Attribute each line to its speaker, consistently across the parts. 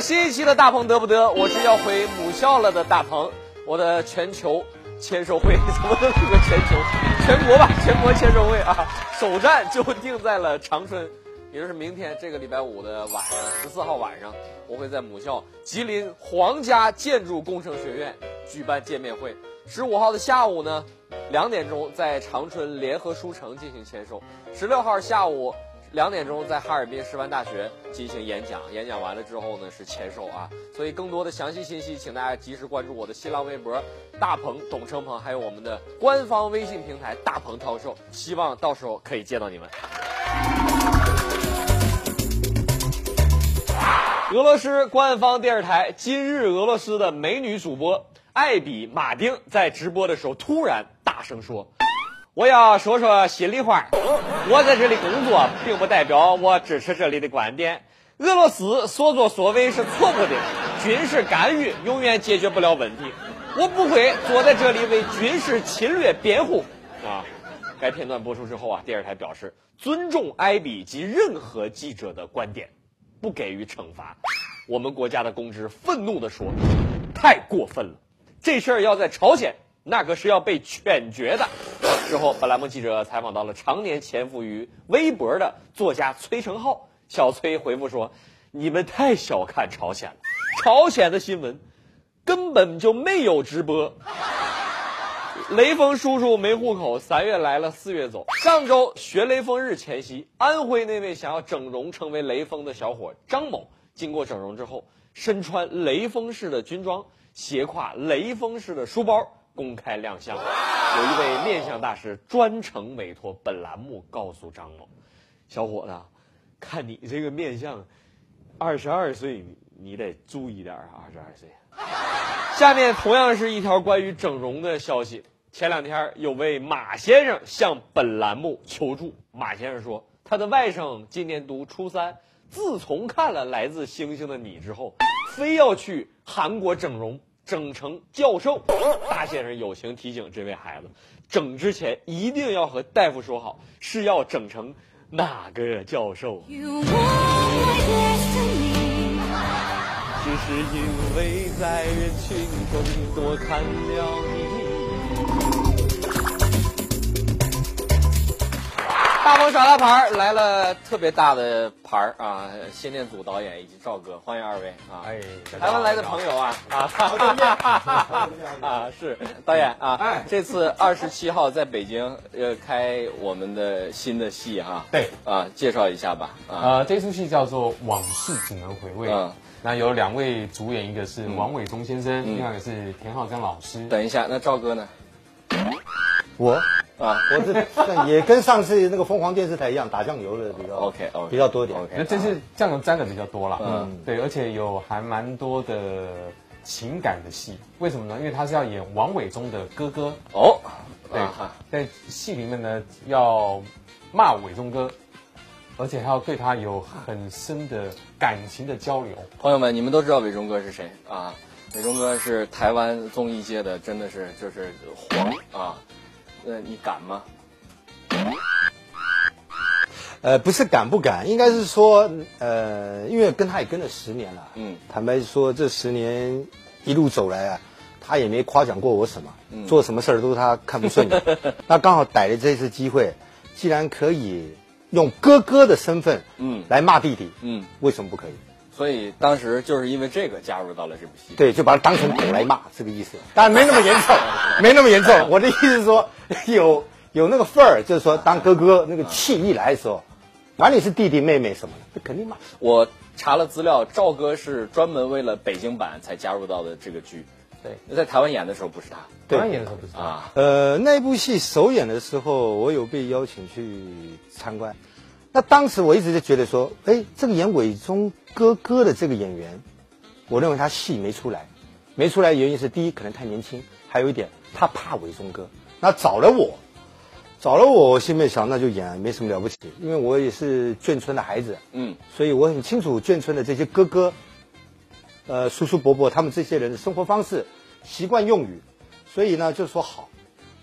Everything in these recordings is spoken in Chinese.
Speaker 1: 新一期的大鹏得不得？我是要回母校了的大鹏，我的全球签售会怎么能是个全球？全国吧，全国签售会啊，首站就定在了长春，也就是明天这个礼拜五的晚上，十四号晚上，我会在母校吉林皇家建筑工程学院举办见面会。十五号的下午呢，两点钟在长春联合书城进行签售；十六号下午两点钟在哈尔滨师范大学进行演讲。演讲完了之后呢是签售啊。所以更多的详细信息，请大家及时关注我的新浪微博“大鹏董成鹏”，还有我们的官方微信平台“大鹏涛售”。希望到时候可以见到你们。俄罗斯官方电视台今日俄罗斯的美女主播。艾比马丁在直播的时候突然大声说：“我要说说心里话，我在这里工作，并不代表我支持这里的观点。俄罗斯所作所为是错误的，军事干预永远解决不了问题。我不会坐在这里为军事侵略辩护。”啊，该片段播出之后啊，电视台表示尊重艾比及任何记者的观点，不给予惩罚。我们国家的公知愤怒地说：“太过分了。”这事儿要在朝鲜，那可是要被犬绝的。之后，本栏目记者采访到了常年潜伏于微博的作家崔成浩，小崔回复说：“你们太小看朝鲜了，朝鲜的新闻根本就没有直播。”雷锋叔叔没户口，三月来了，四月走。上周学雷锋日前夕，安徽那位想要整容成为雷锋的小伙张某，经过整容之后，身穿雷锋式的军装。斜挎雷锋式的书包公开亮相，有一位面相大师专程委托本栏目告诉张某：“小伙子，看你这个面相，二十二岁你得注意点啊！二十二岁。”下面同样是一条关于整容的消息。前两天有位马先生向本栏目求助。马先生说，他的外甥今年读初三，自从看了《来自星星的你》之后。非要去韩国整容，整成教授。大先生友情提醒这位孩子，整之前一定要和大夫说好，是要整成哪个教授。只是因为在人群中多看了你。大鹏耍大牌来了，特别大的牌儿啊！谢念祖导演以及赵哥，欢迎二位啊！哎，台湾来的朋友啊 啊！啊，是导演啊！哎，这次二十七号在北京呃开我们的新的戏哈。
Speaker 2: 对
Speaker 1: 啊，介绍一下吧。
Speaker 2: 啊，这出戏叫做《往事只能回味》。嗯，那有两位主演，一个是王伟忠先生，另外一个是田浩江老师。
Speaker 1: 等一下，那赵哥呢？
Speaker 3: 我。啊，我这也跟上次那个凤凰电视台一样，打酱油的比较
Speaker 1: OK，
Speaker 3: 比较多点。
Speaker 2: 那这次酱油沾的比较多了，嗯，对，而且有还蛮多的情感的戏。为什么呢？因为他是要演王伟忠的哥哥哦，对，在戏里面呢要骂伟忠哥，而且还要对他有很深的感情的交流。
Speaker 1: 朋友们，你们都知道伟忠哥是谁啊？伟忠哥是台湾综艺界的，真的是就是黄啊。那你敢吗？
Speaker 3: 呃，不是敢不敢，应该是说，呃，因为跟他也跟了十年了，嗯，坦白说，这十年一路走来啊，他也没夸奖过我什么，做什么事儿都是他看不顺眼。那刚好逮了这次机会，既然可以用哥哥的身份，嗯，来骂弟弟，嗯，为什么不可以？
Speaker 1: 所以当时就是因为这个加入到了这部戏，
Speaker 3: 对，就把他当成狗来骂，这个意思。当然没那么严重，没那么严重。我的意思是说，有有那个份儿，就是说当哥哥那个气一来的时候，管你是弟弟妹妹什么的，肯定骂。
Speaker 1: 我查了资料，赵哥是专门为了北京版才加入到的这个剧。
Speaker 3: 对，
Speaker 1: 在台湾演的时候不是他，
Speaker 2: 台湾演的时候不是啊。
Speaker 3: 呃，那部戏首演的时候，我有被邀请去参观。那当时我一直就觉得说，哎，这个演伟忠哥哥的这个演员，我认为他戏没出来，没出来原因是第一可能太年轻，还有一点他怕伟忠哥。那找了我，找了我，我心里面想那就演，没什么了不起，因为我也是眷村的孩子，嗯，所以我很清楚眷村的这些哥哥，呃，叔叔伯伯他们这些人的生活方式、习惯用语，所以呢就说好。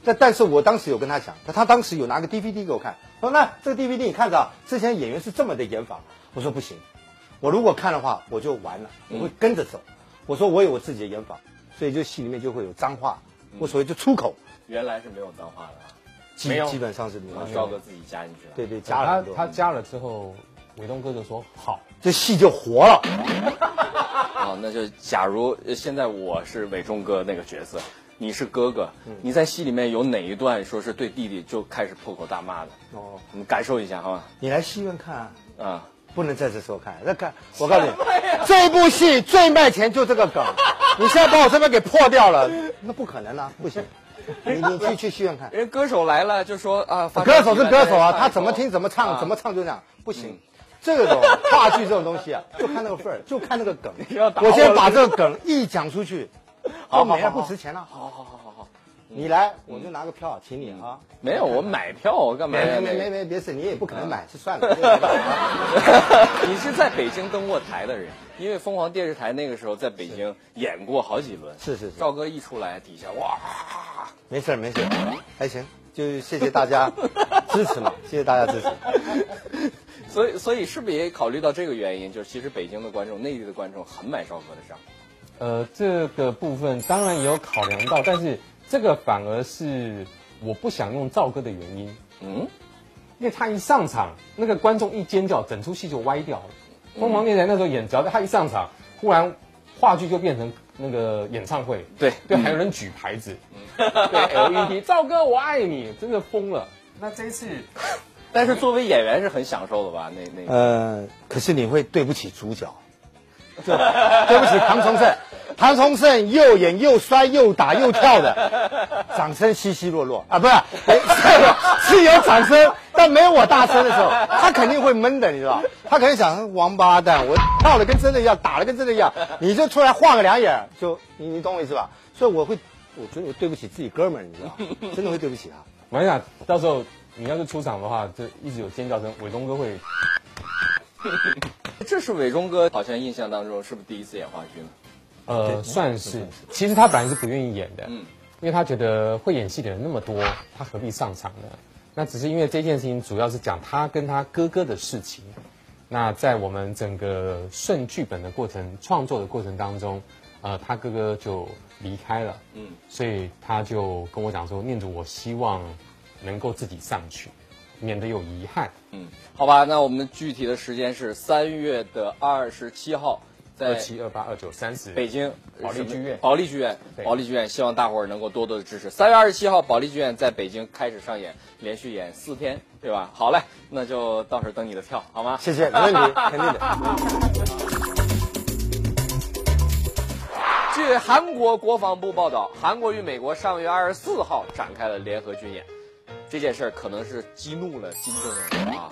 Speaker 3: 但但是我当时有跟他讲，他他当时有拿个 DVD 给我看。说那这个 DVD 你看着啊，之前演员是这么的演法。我说不行，我如果看的话，我就完了，我会跟着走。我说我有我自己的演法，所以就戏里面就会有脏话，我所谓就出口。
Speaker 1: 原来是没有脏话的，
Speaker 3: 基基本上是没有。
Speaker 1: 赵哥自己加进去了。
Speaker 3: 对对，加了。
Speaker 2: 他他加了之后，伟东哥就说好，
Speaker 3: 这戏就活了。
Speaker 1: 好，那就假如现在我是伟忠哥那个角色，你是哥哥，你在戏里面有哪一段说是对弟弟就开始破口大骂的？哦，你感受一下好吧？
Speaker 3: 你来戏院看啊。不能在这时候看，那看我告诉你，这部戏最卖钱就这个梗，你现在把我这边给破掉了，那不可能啊，不行，你你去去戏院看，
Speaker 1: 人歌手来了就说啊，
Speaker 3: 歌手是歌手啊，他怎么听怎么唱怎么唱就这样，不行，这种话剧这种东西啊，就看那个份儿，就看那个梗，我先把这个梗一讲出去，好没了不值钱了，
Speaker 1: 好好好好好。
Speaker 3: 你来，我就拿个票请你啊！
Speaker 1: 没有，我买票，我干嘛？
Speaker 3: 没没没没，别事，你也不可能买，就算了。
Speaker 1: 你是在北京登过台的人，因为凤凰电视台那个时候在北京演过好几轮。
Speaker 3: 是是是。
Speaker 1: 赵哥一出来，底下哇，
Speaker 3: 没事没事，还行，就谢谢大家支持嘛，谢谢大家支持。
Speaker 1: 所以所以是不是也考虑到这个原因？就是其实北京的观众、内地的观众很买赵哥的账。
Speaker 2: 呃，这个部分当然也有考量到，但是。这个反而是我不想用赵哥的原因，嗯，因为他一上场，那个观众一尖叫，整出戏就歪掉了。疯狂电台那时候演，只要他一上场，忽然话剧就变成那个演唱会，
Speaker 1: 对
Speaker 2: 对，还有人举牌子，对 LED，赵哥我爱你，真的疯了。那这一次，
Speaker 1: 但是作为演员是很享受的吧？那那
Speaker 3: 呃，可是你会对不起主角，对不起唐崇盛。唐崇盛又演又摔又打又跳的，掌声稀稀落落啊！不是，是有掌声，但没有我大声的时候，他肯定会闷的，你知道他肯定想，王八蛋，我跳的跟真的一样，打的跟真的一样，你就出来晃个两眼，就你你懂我意思吧？所以我会，我觉得我对不起自己哥们儿，你知道 真的会对不起他。
Speaker 2: 我想到时候你要是出场的话，就一直有尖叫声，伟东哥会。
Speaker 1: 这是伟忠哥好像印象当中是不是第一次演话剧呢？
Speaker 2: 呃，算是。其实他本来是不愿意演的，嗯，因为他觉得会演戏的人那么多，他何必上场呢？那只是因为这件事情主要是讲他跟他哥哥的事情。那在我们整个顺剧本的过程、创作的过程当中，呃，他哥哥就离开了，嗯，所以他就跟我讲说：“念祖，我希望能够自己上去，免得有遗憾。”
Speaker 1: 嗯，好吧，那我们具体的时间是三月的二十七号。
Speaker 2: 二七二八二九三十，
Speaker 1: 北京
Speaker 2: 保利剧院，
Speaker 1: 保利剧院，保利剧院，希望大伙儿能够多多的支持。三月二十七号，保利剧院在北京开始上演，连续演四天，对吧？好嘞，那就到时候等你的票，好吗？
Speaker 3: 谢谢，没问题，肯定的。
Speaker 1: 据韩国国防部报道，韩国与美国上月二十四号展开了联合军演，这件事儿可能是激怒了金正恩啊，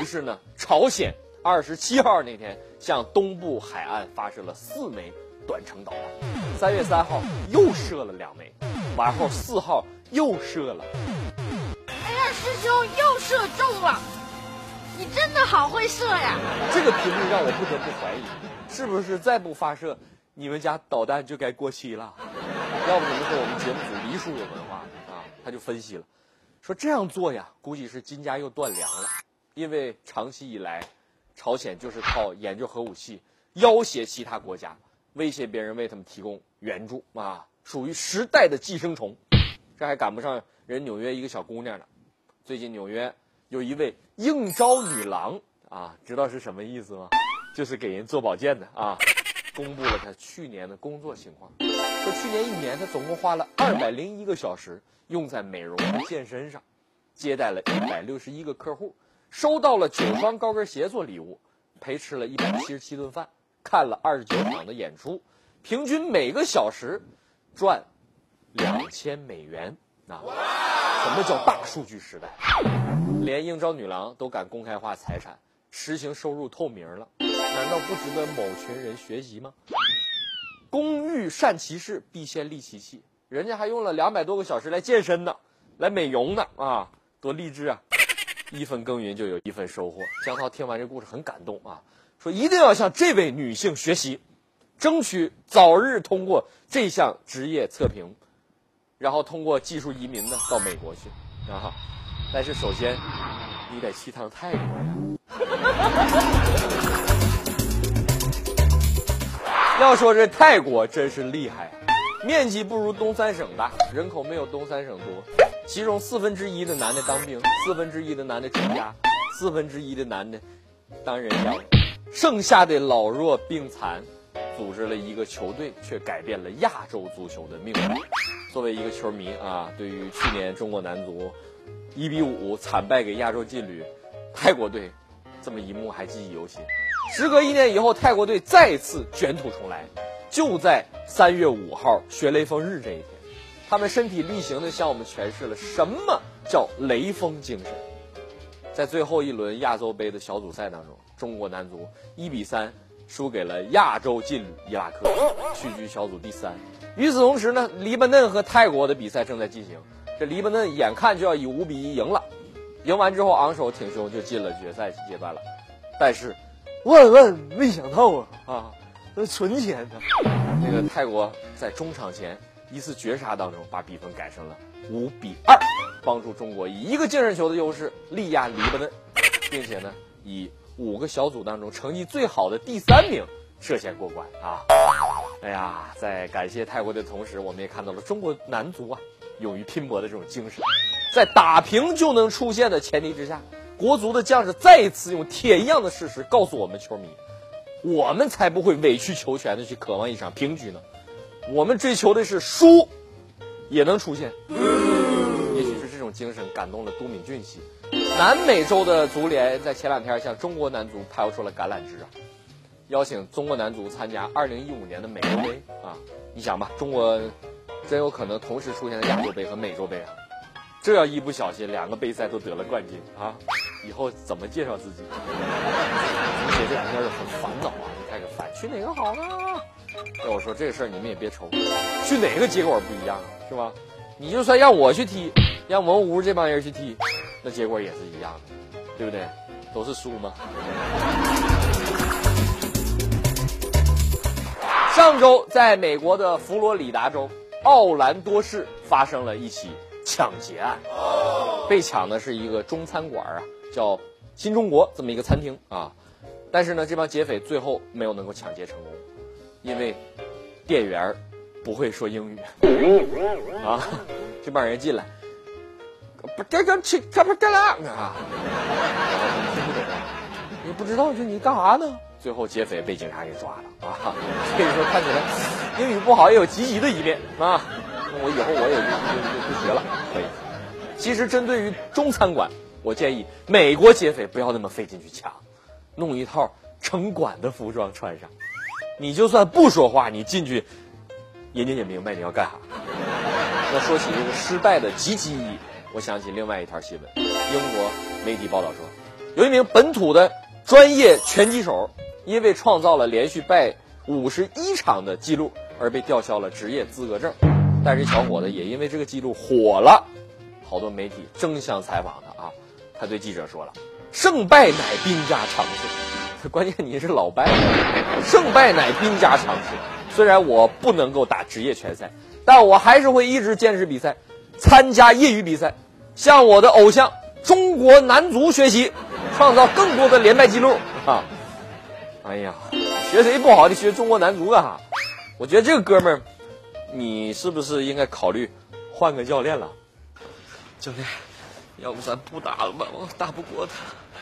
Speaker 1: 于是呢，朝鲜。二十七号那天，向东部海岸发射了四枚短程导弹。三月三号又射了两枚，完后四号又射了。
Speaker 4: 哎呀，师兄又射中了！你真的好会射呀！
Speaker 1: 这个频率让我不得不怀疑，是不是再不发射，你们家导弹就该过期了？要不怎么说我们节目组黎叔有文化啊？他就分析了，说这样做呀，估计是金家又断粮了，因为长期以来。朝鲜就是靠研究核武器要挟其他国家，威胁别人为他们提供援助啊，属于时代的寄生虫。这还赶不上人纽约一个小姑娘呢。最近纽约有一位应招女郎啊，知道是什么意思吗？就是给人做保健的啊。公布了她去年的工作情况，说去年一年她总共花了二百零一个小时用在美容健身上，接待了一百六十一个客户。收到了九双高跟鞋做礼物，陪吃了一百七十七顿饭，看了二十九场的演出，平均每个小时赚两千美元啊！什么叫大数据时代？连应招女郎都敢公开化财产，实行收入透明了，难道不值得某群人学习吗？工欲善其事，必先利其器。人家还用了两百多个小时来健身呢，来美容呢啊，多励志啊！一分耕耘就有一份收获。江涛听完这故事很感动啊，说一定要向这位女性学习，争取早日通过这项职业测评，然后通过技术移民呢到美国去啊。但是首先，你得去趟泰国呀。要说这泰国真是厉害，面积不如东三省大，人口没有东三省多，其中四分之一的男的当兵，四分之一的男的成家，四分之一的男的当人妖，剩下的老弱病残，组织了一个球队，却改变了亚洲足球的命运。作为一个球迷啊，对于去年中国男足一比五惨败给亚洲劲旅泰国队，这么一幕还记忆犹新。时隔一年以后，泰国队再次卷土重来，就在三月五号学雷锋日这一天，他们身体力行的向我们诠释了什么叫雷锋精神。在最后一轮亚洲杯的小组赛当中，中国男足一比三输给了亚洲劲旅伊拉克，屈居小组第三。与此同时呢，黎巴嫩和泰国的比赛正在进行，这黎巴嫩眼看就要以五比一赢了，赢完之后昂首挺胸就进了决赛阶段了，但是。万万没想到啊啊！那存钱呢？那个泰国在中场前一次绝杀当中把比分改成了五比二，帮助中国以一个净胜球的优势力压黎巴嫩，并且呢以五个小组当中成绩最好的第三名涉险过关啊！哎呀，在感谢泰国的同时，我们也看到了中国男足啊勇于拼搏的这种精神，在打平就能出线的前提之下。国足的将士再一次用铁一样的事实告诉我们球迷：我们才不会委曲求全的去渴望一场平局呢。我们追求的是输，也能出现。也许是这种精神感动了都敏俊系。南美洲的足联在前两天向中国男足抛出了橄榄枝啊，邀请中国男足参加2015年的美洲杯啊。你想吧，中国真有可能同时出现在亚洲杯和美洲杯啊。这要一不小心，两个杯赛都得了冠军啊！以后怎么介绍自己？而 且这两天就很烦恼啊！你看个烦，去哪个好呢？要我说这个事儿，你们也别愁，去哪个结果不一样，是吧？你就算让我去踢，让我们屋这帮人去踢，那结果也是一样的，对不对？都是输嘛。上周，在美国的佛罗里达州奥兰多市发生了一起。抢劫案，被抢的是一个中餐馆啊，叫新中国这么一个餐厅啊，但是呢，这帮劫匪最后没有能够抢劫成功，因为店员不会说英语啊，这帮人进来，不这这这这不这啦啊，听不懂啊，你不知道这你干啥呢？最后劫匪被警察给抓了啊，所以说看起来英语不好也有积极的一面啊。那我以后我也就就不学了，可以。其实针对于中餐馆，我建议美国劫匪不要那么费劲去抢，弄一套城管的服装穿上，你就算不说话，你进去，人家也明白你要干啥。那说起这个失败的积极意义，我想起另外一条新闻：英国媒体报道说，有一名本土的专业拳击手，因为创造了连续败五十一场的记录，而被吊销了职业资格证。但是小伙子也因为这个记录火了，好多媒体争相采访他啊。他对记者说了：“胜败乃兵家常事，关键你是老败，胜败乃兵家常事。虽然我不能够打职业拳赛，但我还是会一直坚持比赛，参加业余比赛，向我的偶像中国男足学习，创造更多的连败记录啊！哎呀，学谁不好，你学中国男足干啥？我觉得这个哥们儿。”你是不是应该考虑换个教练了？
Speaker 5: 教练，要不咱不打了吧？我打不过他。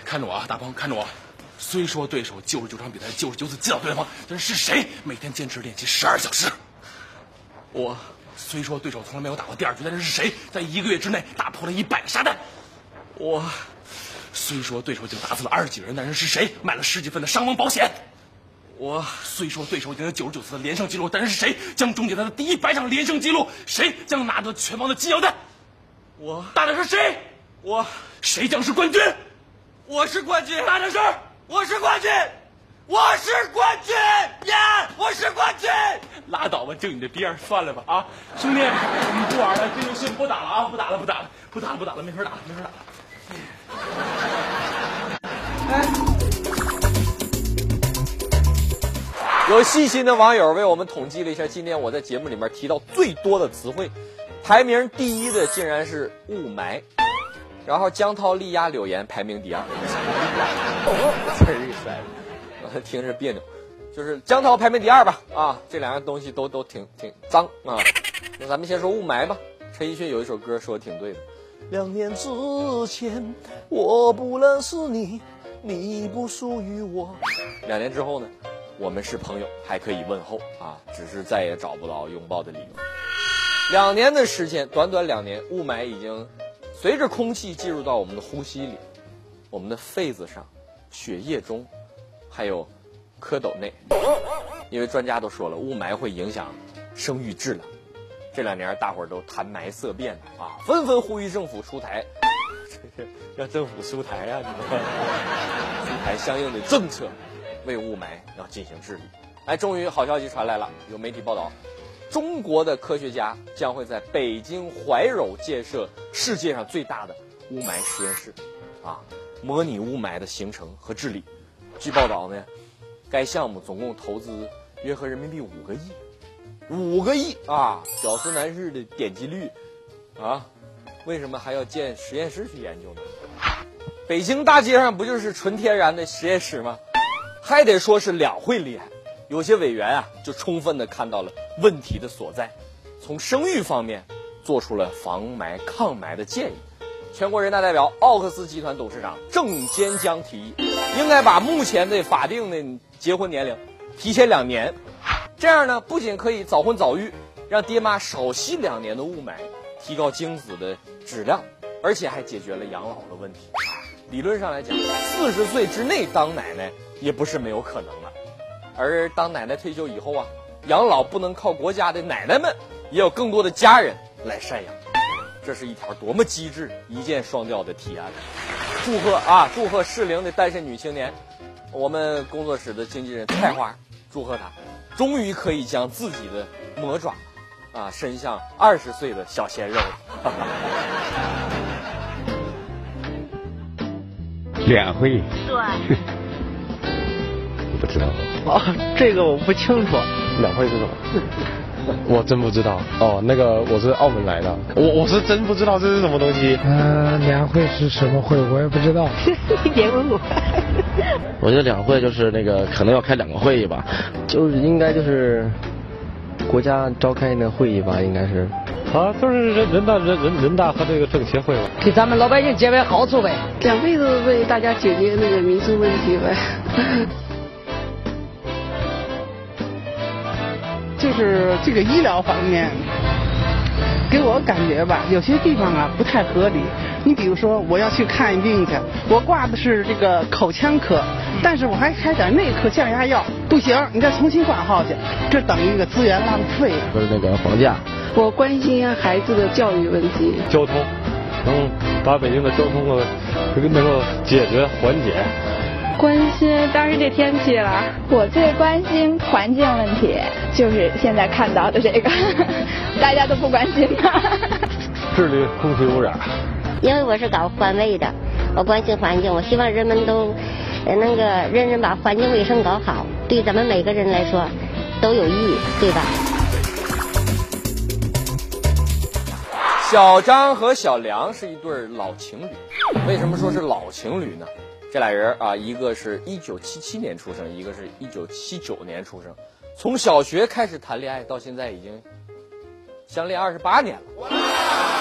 Speaker 5: 看着我啊，大鹏，看着我。虽说对手九十九场比赛，九十九次击倒对方，但是是谁每天坚持练习十二小时？
Speaker 1: 我。
Speaker 5: 虽说对手从来没有打过第二局，但是是谁在一个月之内打破了一百个沙袋？
Speaker 1: 我。
Speaker 5: 虽说对手已经打死了二十几个人，但是是谁买了十几份的伤亡保险？
Speaker 1: 我
Speaker 5: 虽说对手已经有九十九次的连胜记录，但是是谁将终结他的第一百场连胜记录？谁将拿得拳王的金腰带？
Speaker 1: 我
Speaker 5: 打的是谁？
Speaker 1: 我
Speaker 5: 谁将是冠军？
Speaker 1: 我是冠军！
Speaker 5: 大点声
Speaker 1: 我是冠军！我是冠军！呀！我是冠军！
Speaker 5: 拉倒吧，就你这逼样，算了吧啊！兄弟，我们不玩了，这游戏不打了啊！不打了，不打了，不打了，不打了，没法打了，没法
Speaker 1: 打了。哎。有细心的网友为我们统计了一下，今天我在节目里面提到最多的词汇，排名第一的竟然是雾霾，然后江涛、力压柳岩排名第二，词儿一摔了，听着别扭。就是江涛排名第二吧，啊，这两样东西都都挺挺脏啊。那咱们先说雾霾吧。陈奕迅有一首歌说的挺对的，两年之前我不认识你，你不属于我。两年之后呢，我们是朋友，还可以问候啊，只是再也找不到拥抱的理由。两年的时间，短短两年，雾霾已经随着空气进入到我们的呼吸里，我们的肺子上、血液中，还有。蝌蚪内，因为专家都说了，雾霾会影响生育质量。这两年大伙儿都谈霾色变啊，纷纷呼吁政府出台，让政府出台啊，你们 出台相应的政策，为雾霾要进行治理。哎，终于好消息传来了，有媒体报道，中国的科学家将会在北京怀柔建设世界上最大的雾霾实验室，啊，模拟雾霾的形成和治理。据报道呢。该项目总共投资约合人民币五个亿，五个亿啊！屌丝男士的点击率啊，为什么还要建实验室去研究呢？北京大街上不就是纯天然的实验室吗？还得说是两会厉害，有些委员啊就充分的看到了问题的所在，从生育方面做出了防霾抗霾的建议。全国人大代表、奥克斯集团董事长郑坚江提议，应该把目前的法定的结婚年龄提前两年，这样呢，不仅可以早婚早育，让爹妈少吸两年的雾霾，提高精子的质量，而且还解决了养老的问题。理论上来讲，四十岁之内当奶奶也不是没有可能了。而当奶奶退休以后啊，养老不能靠国家的奶奶们，也有更多的家人来赡养。这是一条多么机智、一箭双雕的提案！祝贺啊！祝贺适龄的单身女青年，我们工作室的经纪人菜花，祝贺她，终于可以将自己的魔爪啊伸向二十岁的小鲜肉。
Speaker 6: 两会？
Speaker 4: 对。
Speaker 6: 不知道。
Speaker 7: 哦，这个我不清楚。
Speaker 6: 两会是什么？我真不知道哦，那个我是澳门来的，我我是真不知道这是什么东西。
Speaker 7: 嗯，两会是什么会，我也不知道。
Speaker 8: 你别问我。
Speaker 9: 我觉得两会就是那个可能要开两个会议吧，就是应该就是国家召开那会议吧，应该是。
Speaker 6: 啊，就是人人大人人人大和这个政协会吧。
Speaker 7: 给咱们老百姓解决好处呗。
Speaker 8: 两会是为大家解决那个民生问题呗。
Speaker 7: 就是这个医疗方面，给我感觉吧，有些地方啊不太合理。你比如说，我要去看病去，我挂的是这个口腔科，但是我还开点内科降压药，不行，你再重新挂号去，这等于一个资源浪费。
Speaker 9: 不是那个房价，
Speaker 8: 我关心孩子的教育问题。
Speaker 6: 交通，能把北京的交通的这个能够解决缓解。
Speaker 10: 关心当时这天气了，
Speaker 11: 我最关心环境问题，就是现在看到的这个，大家都不关心的。
Speaker 6: 治理空气污染。
Speaker 12: 因为我是搞环卫的，我关心环境，我希望人们都那个认真把环境卫生搞好，对咱们每个人来说都有益，对吧？
Speaker 1: 小张和小梁是一对老情侣，为什么说是老情侣呢？这俩人啊，一个是一九七七年出生，一个是一九七九年出生，从小学开始谈恋爱，到现在已经相恋二十八年了。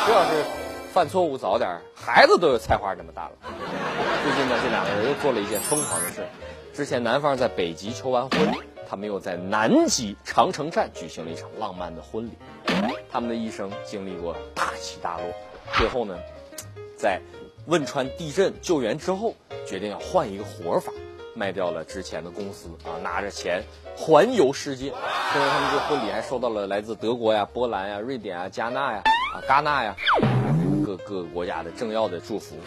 Speaker 1: 这要是犯错误早点，孩子都有菜花那么大了。最近呢，这两个人又做了一件疯狂的事。之前男方在北极求完婚，他们又在南极长城站举行了一场浪漫的婚礼。他们的一生经历过大起大落，最后呢，在汶川地震救援之后。决定要换一个活法，卖掉了之前的公司啊，拿着钱环游世界。现在他们这婚礼还收到了来自德国呀、波兰呀、瑞典啊、加纳呀、啊戛纳呀各各个国家的政要的祝福。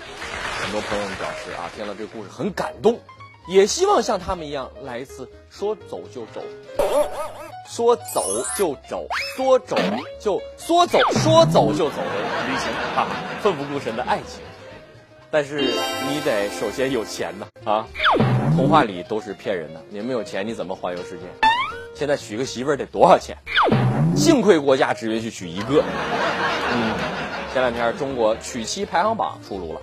Speaker 1: 很多朋友们表示啊，听了这个故事很感动，也希望像他们一样来一次说走就走，说走就走，说走就说走说走就走的旅行啊，奋不顾身的爱情。但是你得首先有钱呐啊！童话里都是骗人的，你没有钱你怎么环游世界？现在娶个媳妇儿得多少钱？幸亏国家只允许娶一个。嗯，前两天中国娶妻排行榜出炉了，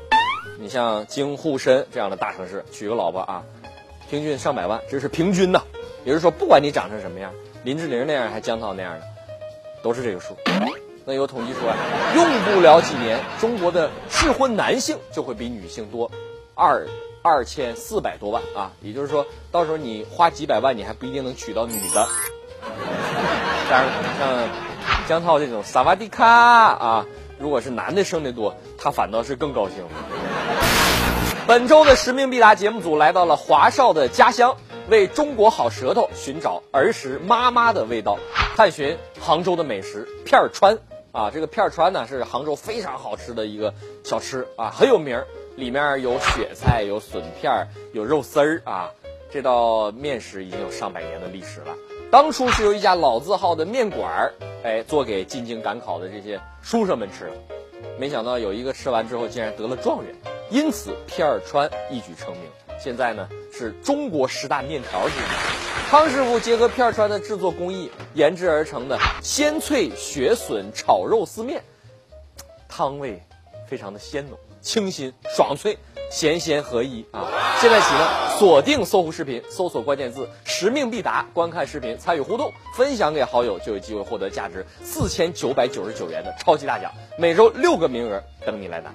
Speaker 1: 你像京沪深这样的大城市娶个老婆啊，平均上百万，这是平均呐。也就是说，不管你长成什么样，林志玲那样还江涛那样的，都是这个数。那有统计说啊，用不了几年，中国的适婚男性就会比女性多二二千四百多万啊！也就是说，到时候你花几百万，你还不一定能娶到女的。当然，像江涛这种萨瓦迪卡啊，如果是男的生的多，他反倒是更高兴。本周的《实名必答》节目组来到了华少的家乡，为中国好舌头寻找儿时妈妈的味道，探寻杭州的美食片儿川。啊，这个片儿川呢是杭州非常好吃的一个小吃啊，很有名儿，里面有雪菜，有笋片儿，有肉丝儿啊。这道面食已经有上百年的历史了。当初是由一家老字号的面馆儿，哎，做给进京赶考的这些书生们吃的。没想到有一个吃完之后竟然得了状元，因此片儿川一举成名。现在呢是中国十大面条之一。康师傅结合片儿川的制作工艺研制而成的鲜脆雪笋炒肉丝面，汤味非常的鲜浓、清新、爽脆，咸鲜合一啊！现在起呢，锁定搜狐视频，搜索关键字“使命必达”，观看视频，参与互动，分享给好友，就有机会获得价值四千九百九十九元的超级大奖，每周六个名额等你来拿。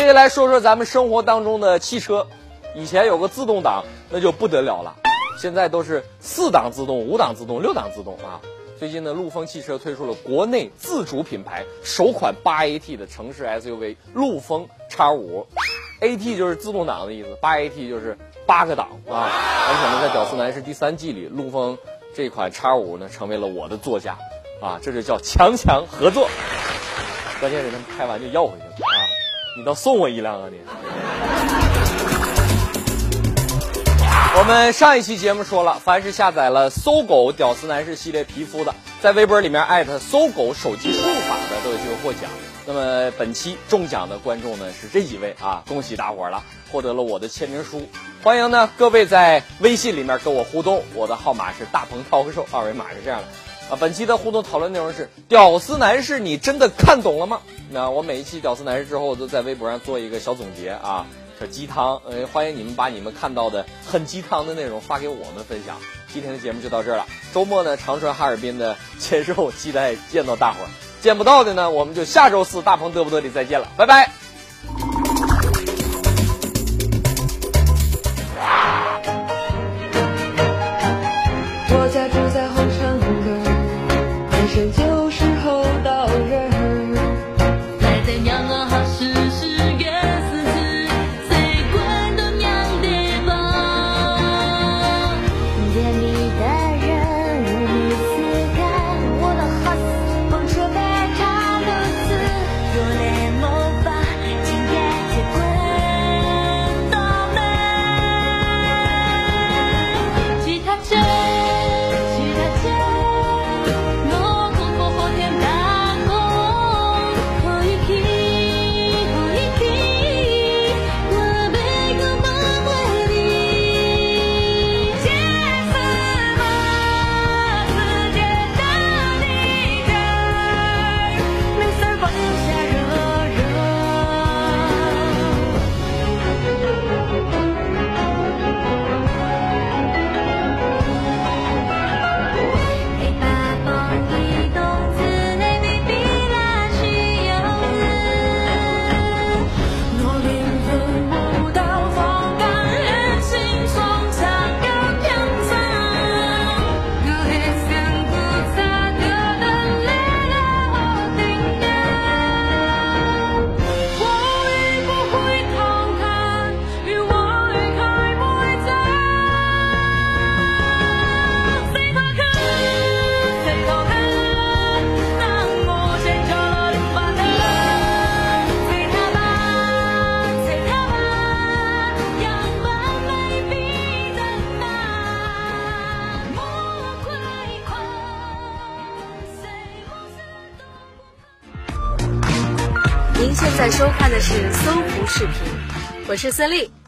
Speaker 1: 接下来说说咱们生活当中的汽车，以前有个自动挡，那就不得了了。现在都是四档自动、五档自动、六档自动啊！最近呢，陆风汽车推出了国内自主品牌首款八 AT 的城市 SUV 陆风 X 五，AT 就是自动挡的意思，八 AT 就是八个档啊！而且呢，在《屌丝男士》第三季里，陆风这款 X 五呢成为了我的座驾啊！这就叫强强合作。关键是他们开完就要回去了啊！你倒送我一辆啊你！我们上一期节目说了，凡是下载了搜狗屌丝男士系列皮肤的，在微博里面艾特搜狗手机输入法的，都有机会获奖。那么本期中奖的观众呢是这几位啊，恭喜大伙了，获得了我的签名书。欢迎呢各位在微信里面跟我互动，我的号码是大鹏涛客二维码是这样的啊。本期的互动讨论内容是屌丝男士，你真的看懂了吗？那我每一期屌丝男士之后，我都在微博上做一个小总结啊。鸡汤，呃，欢迎你们把你们看到的很鸡汤的内容发给我们分享。今天的节目就到这儿了。周末呢，长春哈尔滨的签售，期待见到大伙儿。见不到的呢，我们就下周四大鹏嘚不嘚里再见了，拜拜。
Speaker 13: 我是孙俪。